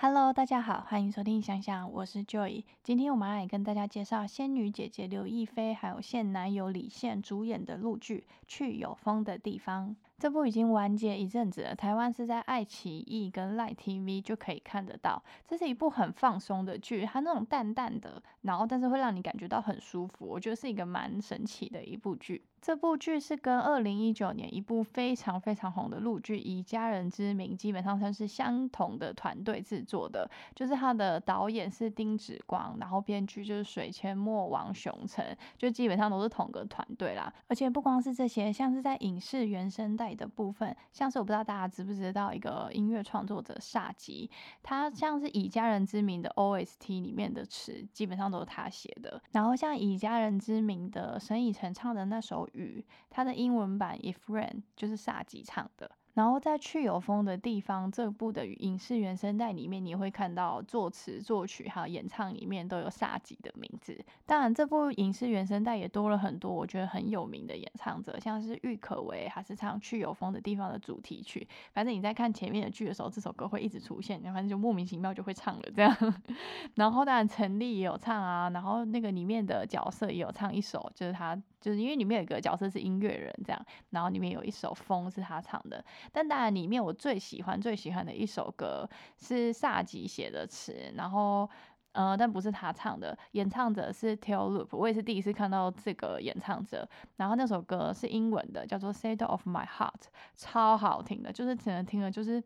Hello，大家好，欢迎收听想想，我是 Joy。今天我们来跟大家介绍仙女姐姐刘亦菲还有现男友李现主演的陆剧《去有风的地方》。这部已经完结一阵子了，台湾是在爱奇艺跟赖 TV 就可以看得到。这是一部很放松的剧，它那种淡淡的，然后但是会让你感觉到很舒服，我觉得是一个蛮神奇的一部剧。这部剧是跟二零一九年一部非常非常红的陆剧《以家人之名》基本上算是相同的团队制作的，就是它的导演是丁子光，然后编剧就是水千墨、王雄成，就基本上都是同个团队啦。而且不光是这些，像是在影视原声带的部分，像是我不知道大家知不知道一个音乐创作者萨吉，他像是《以家人之名》的 OST 里面的词，基本上都是他写的。然后像《以家人之名》的沈以诚唱的那首。语，它的英文版《If Rain》就是萨吉唱的。然后在去有风的地方这部的影视原声带里面，你会看到作词、作曲还有演唱里面都有萨吉的名字。当然，这部影视原声带也多了很多我觉得很有名的演唱者，像是郁可唯，还是唱去有风的地方的主题曲。反正你在看前面的剧的时候，这首歌会一直出现，反正就莫名其妙就会唱了这样。然后当然陈粒也有唱啊，然后那个里面的角色也有唱一首，就是他就是因为里面有一个角色是音乐人这样，然后里面有一首风是他唱的。但当然，里面我最喜欢、最喜欢的一首歌是萨吉写的词，然后，呃，但不是他唱的，演唱者是 Tail Loop，我也是第一次看到这个演唱者。然后那首歌是英文的，叫做《State of My Heart》，超好听的，就是只能听了，就是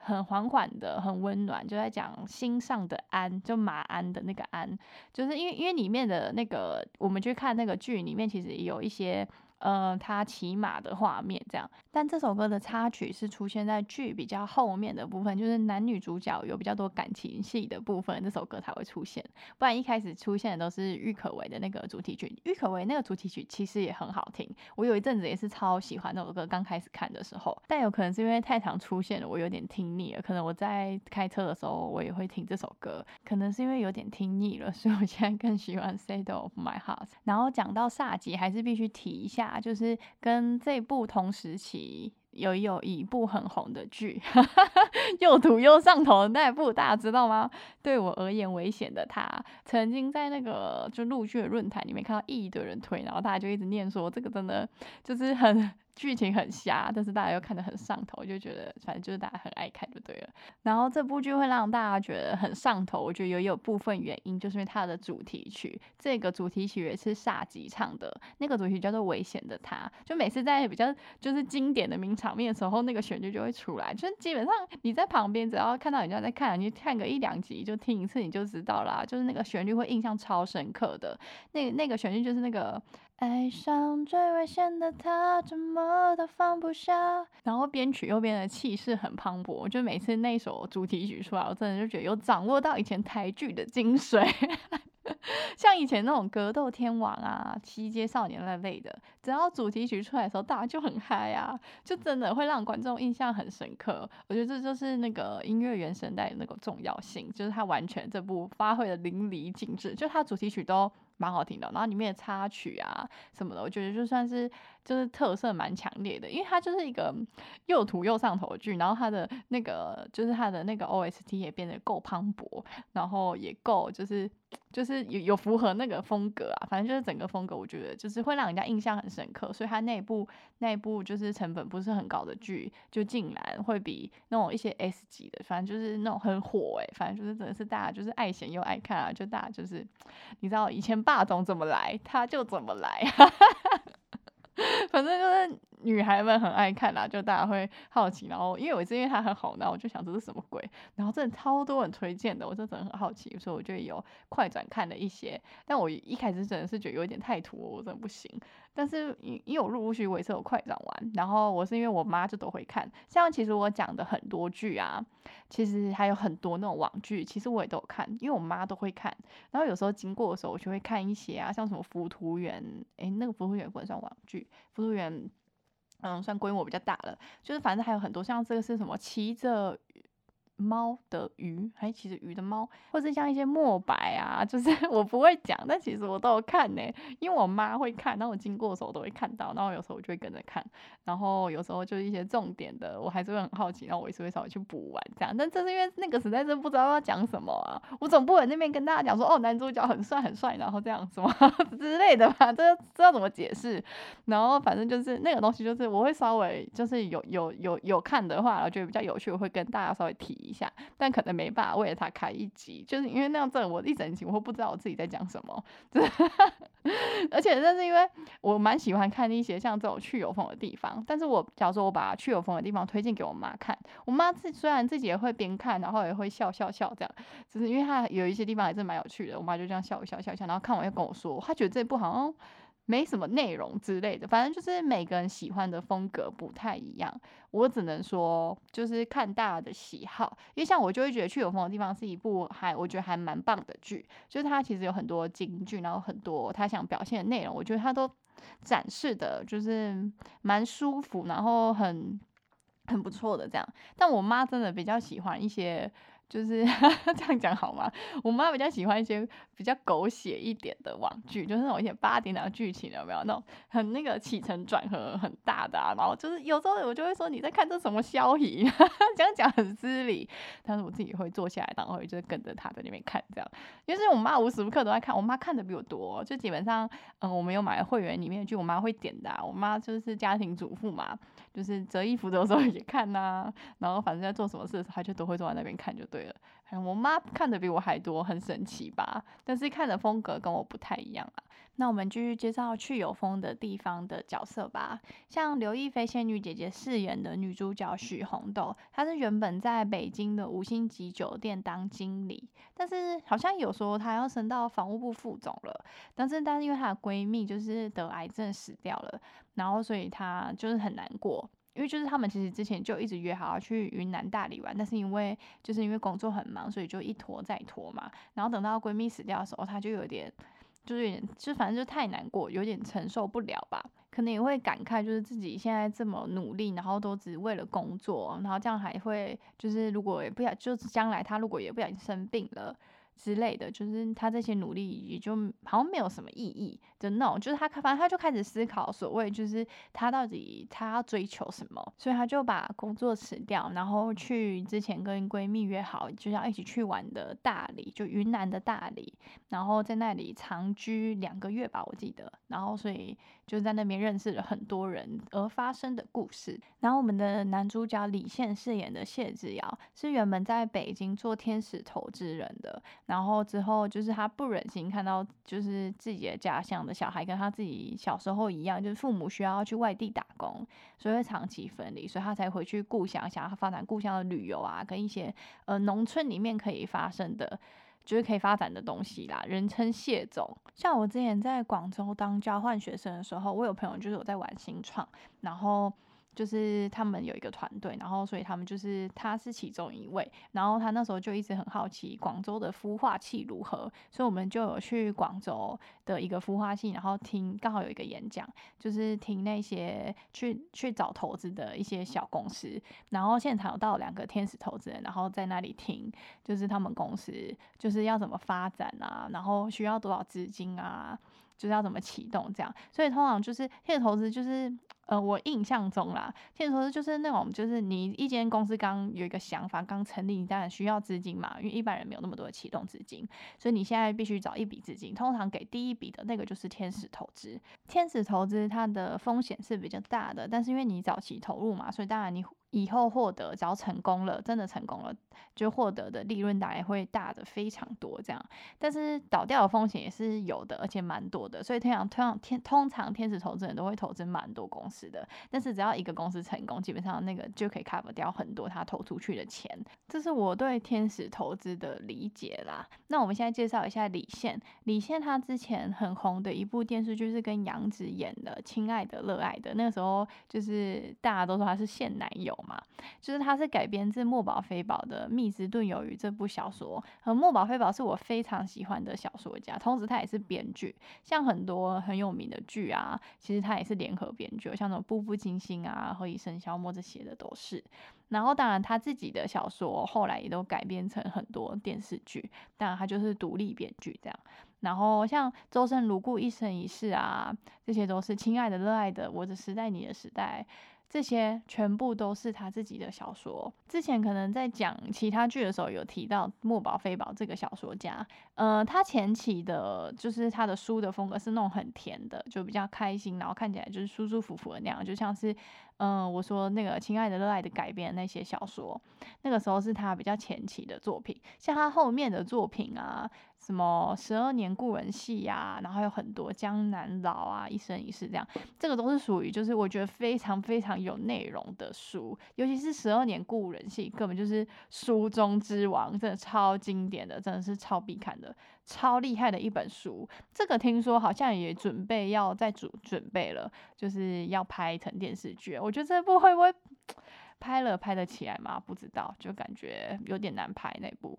很缓缓的、很温暖，就在讲心上的安，就马鞍的那个安，就是因为因为里面的那个，我们去看那个剧里面，其实有一些。呃，他骑马的画面这样，但这首歌的插曲是出现在剧比较后面的部分，就是男女主角有比较多感情戏的部分，这首歌才会出现。不然一开始出现的都是郁可唯的那个主题曲，郁可唯那个主题曲其实也很好听，我有一阵子也是超喜欢那首歌。刚开始看的时候，但有可能是因为太常出现了，我有点听腻了。可能我在开车的时候，我也会听这首歌，可能是因为有点听腻了，所以我现在更喜欢《State of My Heart》。然后讲到萨吉，还是必须提一下。就是跟这部同时期有有一部很红的剧，又土又上头的那部，大家知道吗？对我而言，危险的他曾经在那个就陆剧论坛里面看到一堆人推，然后大家就一直念说这个真的就是很。剧情很瞎，但是大家又看得很上头，就觉得反正就是大家很爱看就对了。然后这部剧会让大家觉得很上头，我觉得也有部分原因，就是因为它的主题曲，这个主题曲也是萨吉唱的，那个主题叫做《危险的他》，就每次在比较就是经典的名场面的时候，那个旋律就会出来，就是基本上你在旁边只要看到人家在看，你看个一两集就听一次你就知道啦，就是那个旋律会印象超深刻的。那那个旋律就是那个。爱上最危险的他，怎么都放不下。然后编曲又变得气势很磅礴，就每次那首主题曲出来，我真的就觉得有掌握到以前台剧的精髓。像以前那种格斗天王啊、七阶少年那类的，只要主题曲出来的时候，大家就很嗨啊，就真的会让观众印象很深刻。我觉得这就是那个音乐原声带的那个重要性，就是它完全这部发挥的淋漓尽致，就它主题曲都。蛮好听的，然后里面的插曲啊什么的，我觉得就算是就是特色蛮强烈的，因为它就是一个又土又上头的剧，然后它的那个就是它的那个 OST 也变得够磅礴，然后也够就是就是有有符合那个风格啊，反正就是整个风格，我觉得就是会让人家印象很深刻，所以它那部那部就是成本不是很高的剧，就竟然会比那种一些 S 级的，反正就是那种很火诶，反正就是真的是大家就是爱闲又爱看啊，就大家就是你知道以前。霸总怎么来，他就怎么来，哈哈哈反正就是女孩们很爱看啦，就大家会好奇。然后因为我是因为它很好，然后我就想这是什么鬼，然后真的超多人推荐的，我真的很好奇，所以我就有快转看了一些。但我一开始真的是觉得有点太土，我真的不行。但是因因为我陆陆续我也是有快转完，然后我是因为我妈就都会看，像其实我讲的很多剧啊，其实还有很多那种网剧，其实我也都有看，因为我妈都会看，然后有时候经过的时候，我就会看一些啊，像什么《浮屠缘》，诶，那个《浮屠缘》不能算网剧，《浮屠缘》嗯算规模比较大了，就是反正还有很多像这个是什么骑着。猫的鱼，还其实鱼的猫，或是像一些墨白啊，就是 我不会讲，但其实我都有看呢，因为我妈会看，然后我经过的时候都会看到，然后有时候我就会跟着看，然后有时候就是一些重点的，我还是会很好奇，然后我也是会稍微去补完这样，但这是因为那个实在是不知道要讲什么啊，我总不能那边跟大家讲说哦男主角很帅很帅，然后这样什么 之类的吧，这知道怎么解释，然后反正就是那个东西就是我会稍微就是有有有有看的话，我觉得比较有趣，我会跟大家稍微提一下，但可能没办法为了他开一集，就是因为那样子我一整集我会不知道我自己在讲什么，而且那是因为我蛮喜欢看一些像这种去有风的地方，但是我假如说我把去有风的地方推荐给我妈看，我妈自虽然自己也会边看，然后也会笑笑笑这样，就是因为她有一些地方还是蛮有趣的，我妈就这样笑一笑笑笑，然后看完又跟我说，她觉得这部好像。没什么内容之类的，反正就是每个人喜欢的风格不太一样。我只能说，就是看大家的喜好。因为像我就会觉得《去有风的地方》是一部还我觉得还蛮棒的剧，就是它其实有很多金句，然后很多他想表现的内容，我觉得他都展示的就是蛮舒服，然后很很不错的这样。但我妈真的比较喜欢一些。就是 这样讲好吗？我妈比较喜欢一些比较狗血一点的网剧，就是那种一些八点档剧情有没有？那种很那个起承转合很大的，啊，然后就是有时候我就会说你在看这什么消息，这样讲很失礼。但是我自己会坐下来，然后就跟着他在那边看这样。因为我妈无时无刻都在看，我妈看的比我多，就基本上嗯，我们有买会员里面的剧，我妈会点的。我妈就是家庭主妇嘛，就是折衣服的时候也看呐，然后反正在做什么事的时候，她就都会坐在那边看就对。对了，我妈看的比我还多，很神奇吧？但是看的风格跟我不太一样啊。那我们继续介绍去有风的地方的角色吧。像刘亦菲仙女姐姐饰演的女主角许红豆，她是原本在北京的五星级酒店当经理，但是好像有说她要升到房务部副总了。但是，但是因为她的闺蜜就是得癌症死掉了，然后所以她就是很难过。因为就是他们其实之前就一直约好要去云南大理玩，但是因为就是因为工作很忙，所以就一拖再拖嘛。然后等到闺蜜死掉的时候，她就有点，就是有点，就反正就太难过，有点承受不了吧。可能也会感慨，就是自己现在这么努力，然后都只为了工作，然后这样还会就是如果也不想，就是将来她如果也不小心生病了。之类的，就是他这些努力也就好像没有什么意义的那种，就是他反正他就开始思考，所谓就是他到底他要追求什么，所以他就把工作辞掉，然后去之前跟闺蜜约好就要一起去玩的大理，就云南的大理，然后在那里长居两个月吧，我记得，然后所以就在那边认识了很多人而发生的故事。然后我们的男主角李现饰演的谢志尧是原本在北京做天使投资人的。然后之后就是他不忍心看到，就是自己的家乡的小孩跟他自己小时候一样，就是父母需要去外地打工，所以会长期分离，所以他才回去故乡，想要发展故乡的旅游啊，跟一些呃农村里面可以发生的，就是可以发展的东西啦。人称谢总，像我之前在广州当交换学生的时候，我有朋友就是我在玩新创，然后。就是他们有一个团队，然后所以他们就是他是其中一位，然后他那时候就一直很好奇广州的孵化器如何，所以我们就有去广州的一个孵化器，然后听刚好有一个演讲，就是听那些去去找投资的一些小公司，然后现场到两个天使投资人，然后在那里听，就是他们公司就是要怎么发展啊，然后需要多少资金啊。就是要怎么启动这样，所以通常就是天使投资，就是呃，我印象中啦，天使投资就是那种，就是你一间公司刚有一个想法，刚成立，你当然需要资金嘛，因为一般人没有那么多的启动资金，所以你现在必须找一笔资金，通常给第一笔的那个就是天使投资。天使投资它的风险是比较大的，但是因为你早期投入嘛，所以当然你。以后获得，只要成功了，真的成功了，就获得的利润大概会大的非常多这样。但是倒掉的风险也是有的，而且蛮多的。所以通常通常天通常天使投资人都会投资蛮多公司的。但是只要一个公司成功，基本上那个就可以 cover 掉很多他投出去的钱。这是我对天使投资的理解啦。那我们现在介绍一下李现。李现他之前很红的一部电视剧是跟杨紫演的《亲爱的热爱的》，那个时候就是大家都说他是现男友。嘛，就是它是改编自墨宝飞宝的《密斯顿鱿鱼》这部小说。和墨宝飞宝是我非常喜欢的小说家，同时他也是编剧，像很多很有名的剧啊，其实他也是联合编剧，像那种《步步惊心》啊、《何以笙箫默》这些的都是。然后当然他自己的小说后来也都改编成很多电视剧，当然他就是独立编剧这样。然后像周生如故、一生一世啊，这些都是亲爱的、热爱的、我的时代、你的时代。这些全部都是他自己的小说。之前可能在讲其他剧的时候有提到墨宝非宝这个小说家，呃，他前期的就是他的书的风格是那种很甜的，就比较开心，然后看起来就是舒舒服服的那样，就像是，嗯，我说那个亲爱的热爱的改编那些小说，那个时候是他比较前期的作品。像他后面的作品啊。什么十二年故人戏呀，然后有很多江南老啊，一生一世这样，这个都是属于就是我觉得非常非常有内容的书，尤其是十二年故人戏，根本就是书中之王，真的超经典的，真的是超必看的，超厉害的一本书。这个听说好像也准备要再准准备了，就是要拍成电视剧。我觉得这部会不会拍了拍得起来吗？不知道，就感觉有点难拍那部。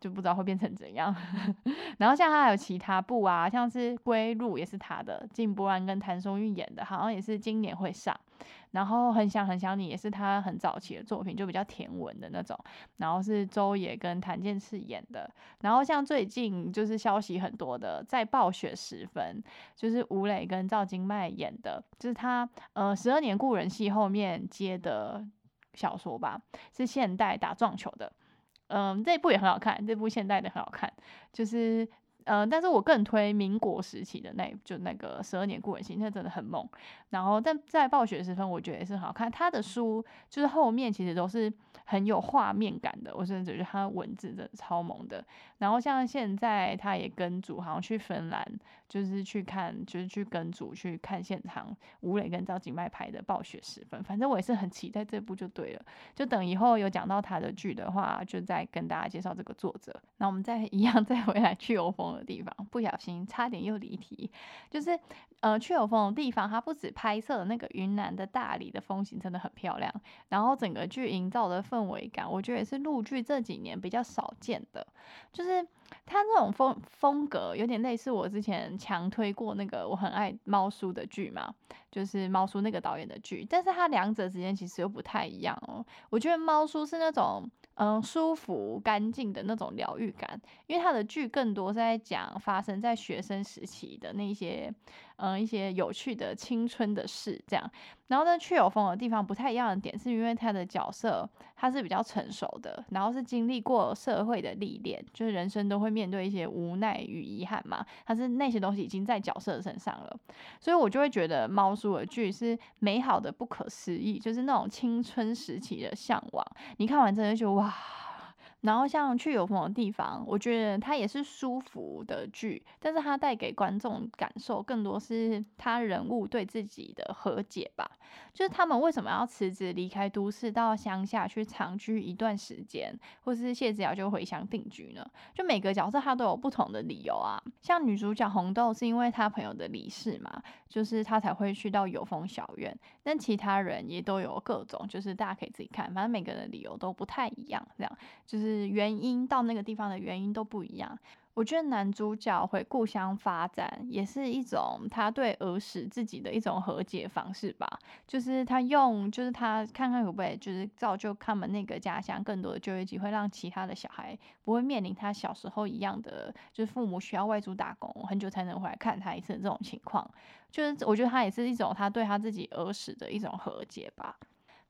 就不知道会变成怎样，然后像他还有其他部啊，像是《归路》也是他的，金波安跟谭松韵演的，好像也是今年会上。然后很想很想你也是他很早期的作品，就比较甜文的那种。然后是周也跟谭健次演的。然后像最近就是消息很多的，在暴雪时分，就是吴磊跟赵今麦演的，就是他呃十二年故人戏后面接的小说吧，是现代打撞球的。嗯，这部也很好看，这部现代的很好看，就是。呃，但是我更推民国时期的那就那个十二年故人心，那真的很猛。然后，但在暴雪时分，我觉得也是很好看。他的书就是后面其实都是很有画面感的，我甚至觉得他文字真的超猛的。然后像现在他也跟组好像去芬兰，就是去看，就是去跟组去看现场，吴磊跟赵景麦拍的暴雪时分。反正我也是很期待这部就对了。就等以后有讲到他的剧的话，就再跟大家介绍这个作者。那我们再一样 再回来去欧风。的地方不小心差点又离题，就是呃去有风的地方，它不止拍摄的那个云南的大理的风景真的很漂亮，然后整个剧营造的氛围感，我觉得也是陆剧这几年比较少见的，就是它那种风风格有点类似我之前强推过那个我很爱猫叔的剧嘛，就是猫叔那个导演的剧，但是它两者之间其实又不太一样哦，我觉得猫叔是那种。嗯，舒服干净的那种疗愈感，因为他的剧更多是在讲发生在学生时期的那些，嗯，一些有趣的青春的事这样。然后呢，去有风的地方不太一样的点，是因为他的角色他是比较成熟的，然后是经历过社会的历练，就是人生都会面对一些无奈与遗憾嘛。他是那些东西已经在角色身上了，所以我就会觉得猫叔的剧是美好的不可思议，就是那种青春时期的向往。你看完真的就哇。然后像去有风的地方，我觉得它也是舒服的剧，但是它带给观众感受更多是他人物对自己的和解吧。就是他们为什么要辞职离开都市到乡下去长居一段时间，或是谢子瑶就回乡定居呢？就每个角色他都有不同的理由啊。像女主角红豆是因为她朋友的离世嘛，就是她才会去到有风小院。但其他人也都有各种，就是大家可以自己看，反正每个人的理由都不太一样，这样就是是原因到那个地方的原因都不一样。我觉得男主角回故乡发展也是一种他对儿时自己的一种和解方式吧，就是他用，就是他看看可不可以，就是造就他们那个家乡更多的就业机会，让其他的小孩不会面临他小时候一样的，就是父母需要外出打工很久才能回来看他一次这种情况。就是我觉得他也是一种他对他自己儿时的一种和解吧。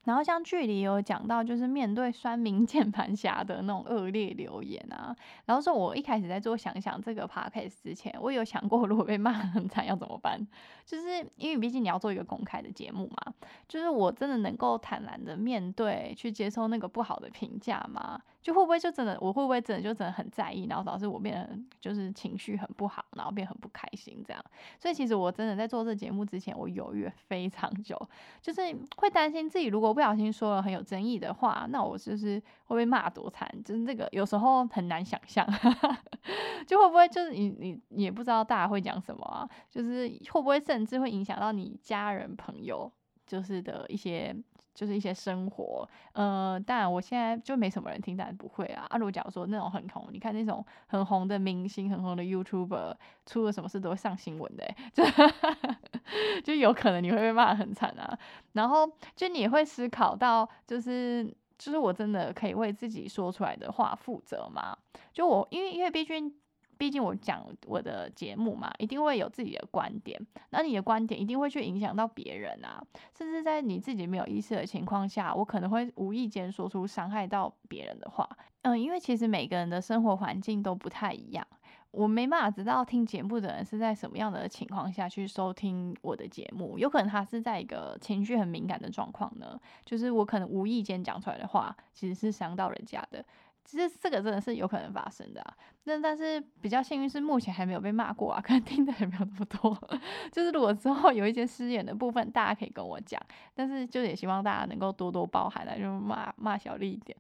然后像剧里有讲到，就是面对酸民 键盘侠的那种恶劣留言啊，然后说我一开始在做想想这个 podcast 之前，我有想过如果被骂很惨要怎么办，就是因为毕竟你要做一个公开的节目嘛，就是我真的能够坦然的面对去接受那个不好的评价吗？就会不会就真的，我会不会真的就真的很在意，然后导致我变得就是情绪很不好，然后变很不开心这样。所以其实我真的在做这节目之前，我犹豫非常久，就是会担心自己如果不小心说了很有争议的话，那我就是会被骂多惨。就是这个有时候很难想象，就会不会就是你你也不知道大家会讲什么啊？就是会不会甚至会影响到你家人朋友就是的一些。就是一些生活，呃，当然我现在就没什么人听，但不会啊。啊，如果假如说那种很红，你看那种很红的明星、很红的 YouTuber，出了什么事都会上新闻的，就就有可能你会被骂很惨啊。然后就你会思考到，就是就是我真的可以为自己说出来的话负责吗？就我因为因为毕竟。毕竟我讲我的节目嘛，一定会有自己的观点，那你的观点一定会去影响到别人啊，甚至在你自己没有意识的情况下，我可能会无意间说出伤害到别人的话。嗯，因为其实每个人的生活环境都不太一样，我没办法知道听节目的人是在什么样的情况下去收听我的节目，有可能他是在一个情绪很敏感的状况呢，就是我可能无意间讲出来的话，其实是伤到人家的。其实这个真的是有可能发生的，那但是比较幸运是目前还没有被骂过啊，可能听的也没有那么多。就是如果之后有一些失言的部分，大家可以跟我讲，但是就也希望大家能够多多包涵啊，就骂骂小丽一点。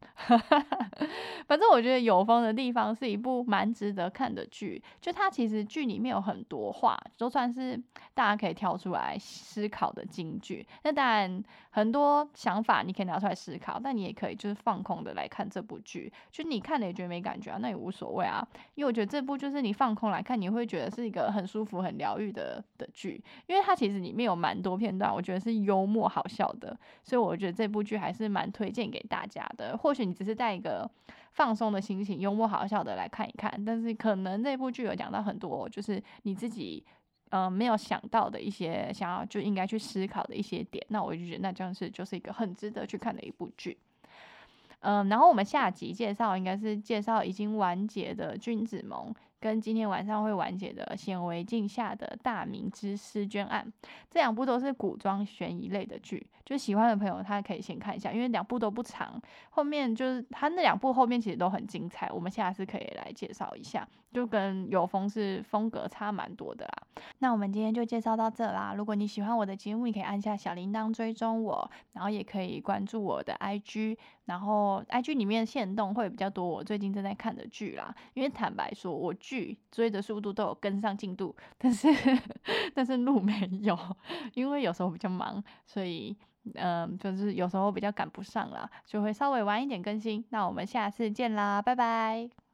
反正我觉得有风的地方是一部蛮值得看的剧，就它其实剧里面有很多话，就算是大家可以挑出来思考的金句。那当然很多想法你可以拿出来思考，但你也可以就是放空的来看这部剧。就你看了也觉得没感觉啊，那也无所谓啊。因为我觉得这部就是你放空来看，你会觉得是一个很舒服、很疗愈的的剧。因为它其实里面有蛮多片段，我觉得是幽默好笑的，所以我觉得这部剧还是蛮推荐给大家的。或许你只是带一个放松的心情、幽默好笑的来看一看，但是可能这部剧有讲到很多，就是你自己嗯没有想到的一些想要就应该去思考的一些点。那我就觉得那这样是就是一个很值得去看的一部剧。嗯，然后我们下集介绍应该是介绍已经完结的《君子盟》。跟今天晚上会完结的《显微镜下的大明之尸捐案》，这两部都是古装悬疑类的剧，就喜欢的朋友他可以先看一下，因为两部都不长，后面就是他那两部后面其实都很精彩，我们下次可以来介绍一下，就跟有风是风格差蛮多的啦。那我们今天就介绍到这啦，如果你喜欢我的节目，你可以按下小铃铛追踪我，然后也可以关注我的 IG，然后 IG 里面线动会比较多我最近正在看的剧啦，因为坦白说，我。剧追的速度都有跟上进度，但是 但是路没有，因为有时候比较忙，所以嗯，就是有时候比较赶不上了，就会稍微晚一点更新。那我们下次见啦，拜拜。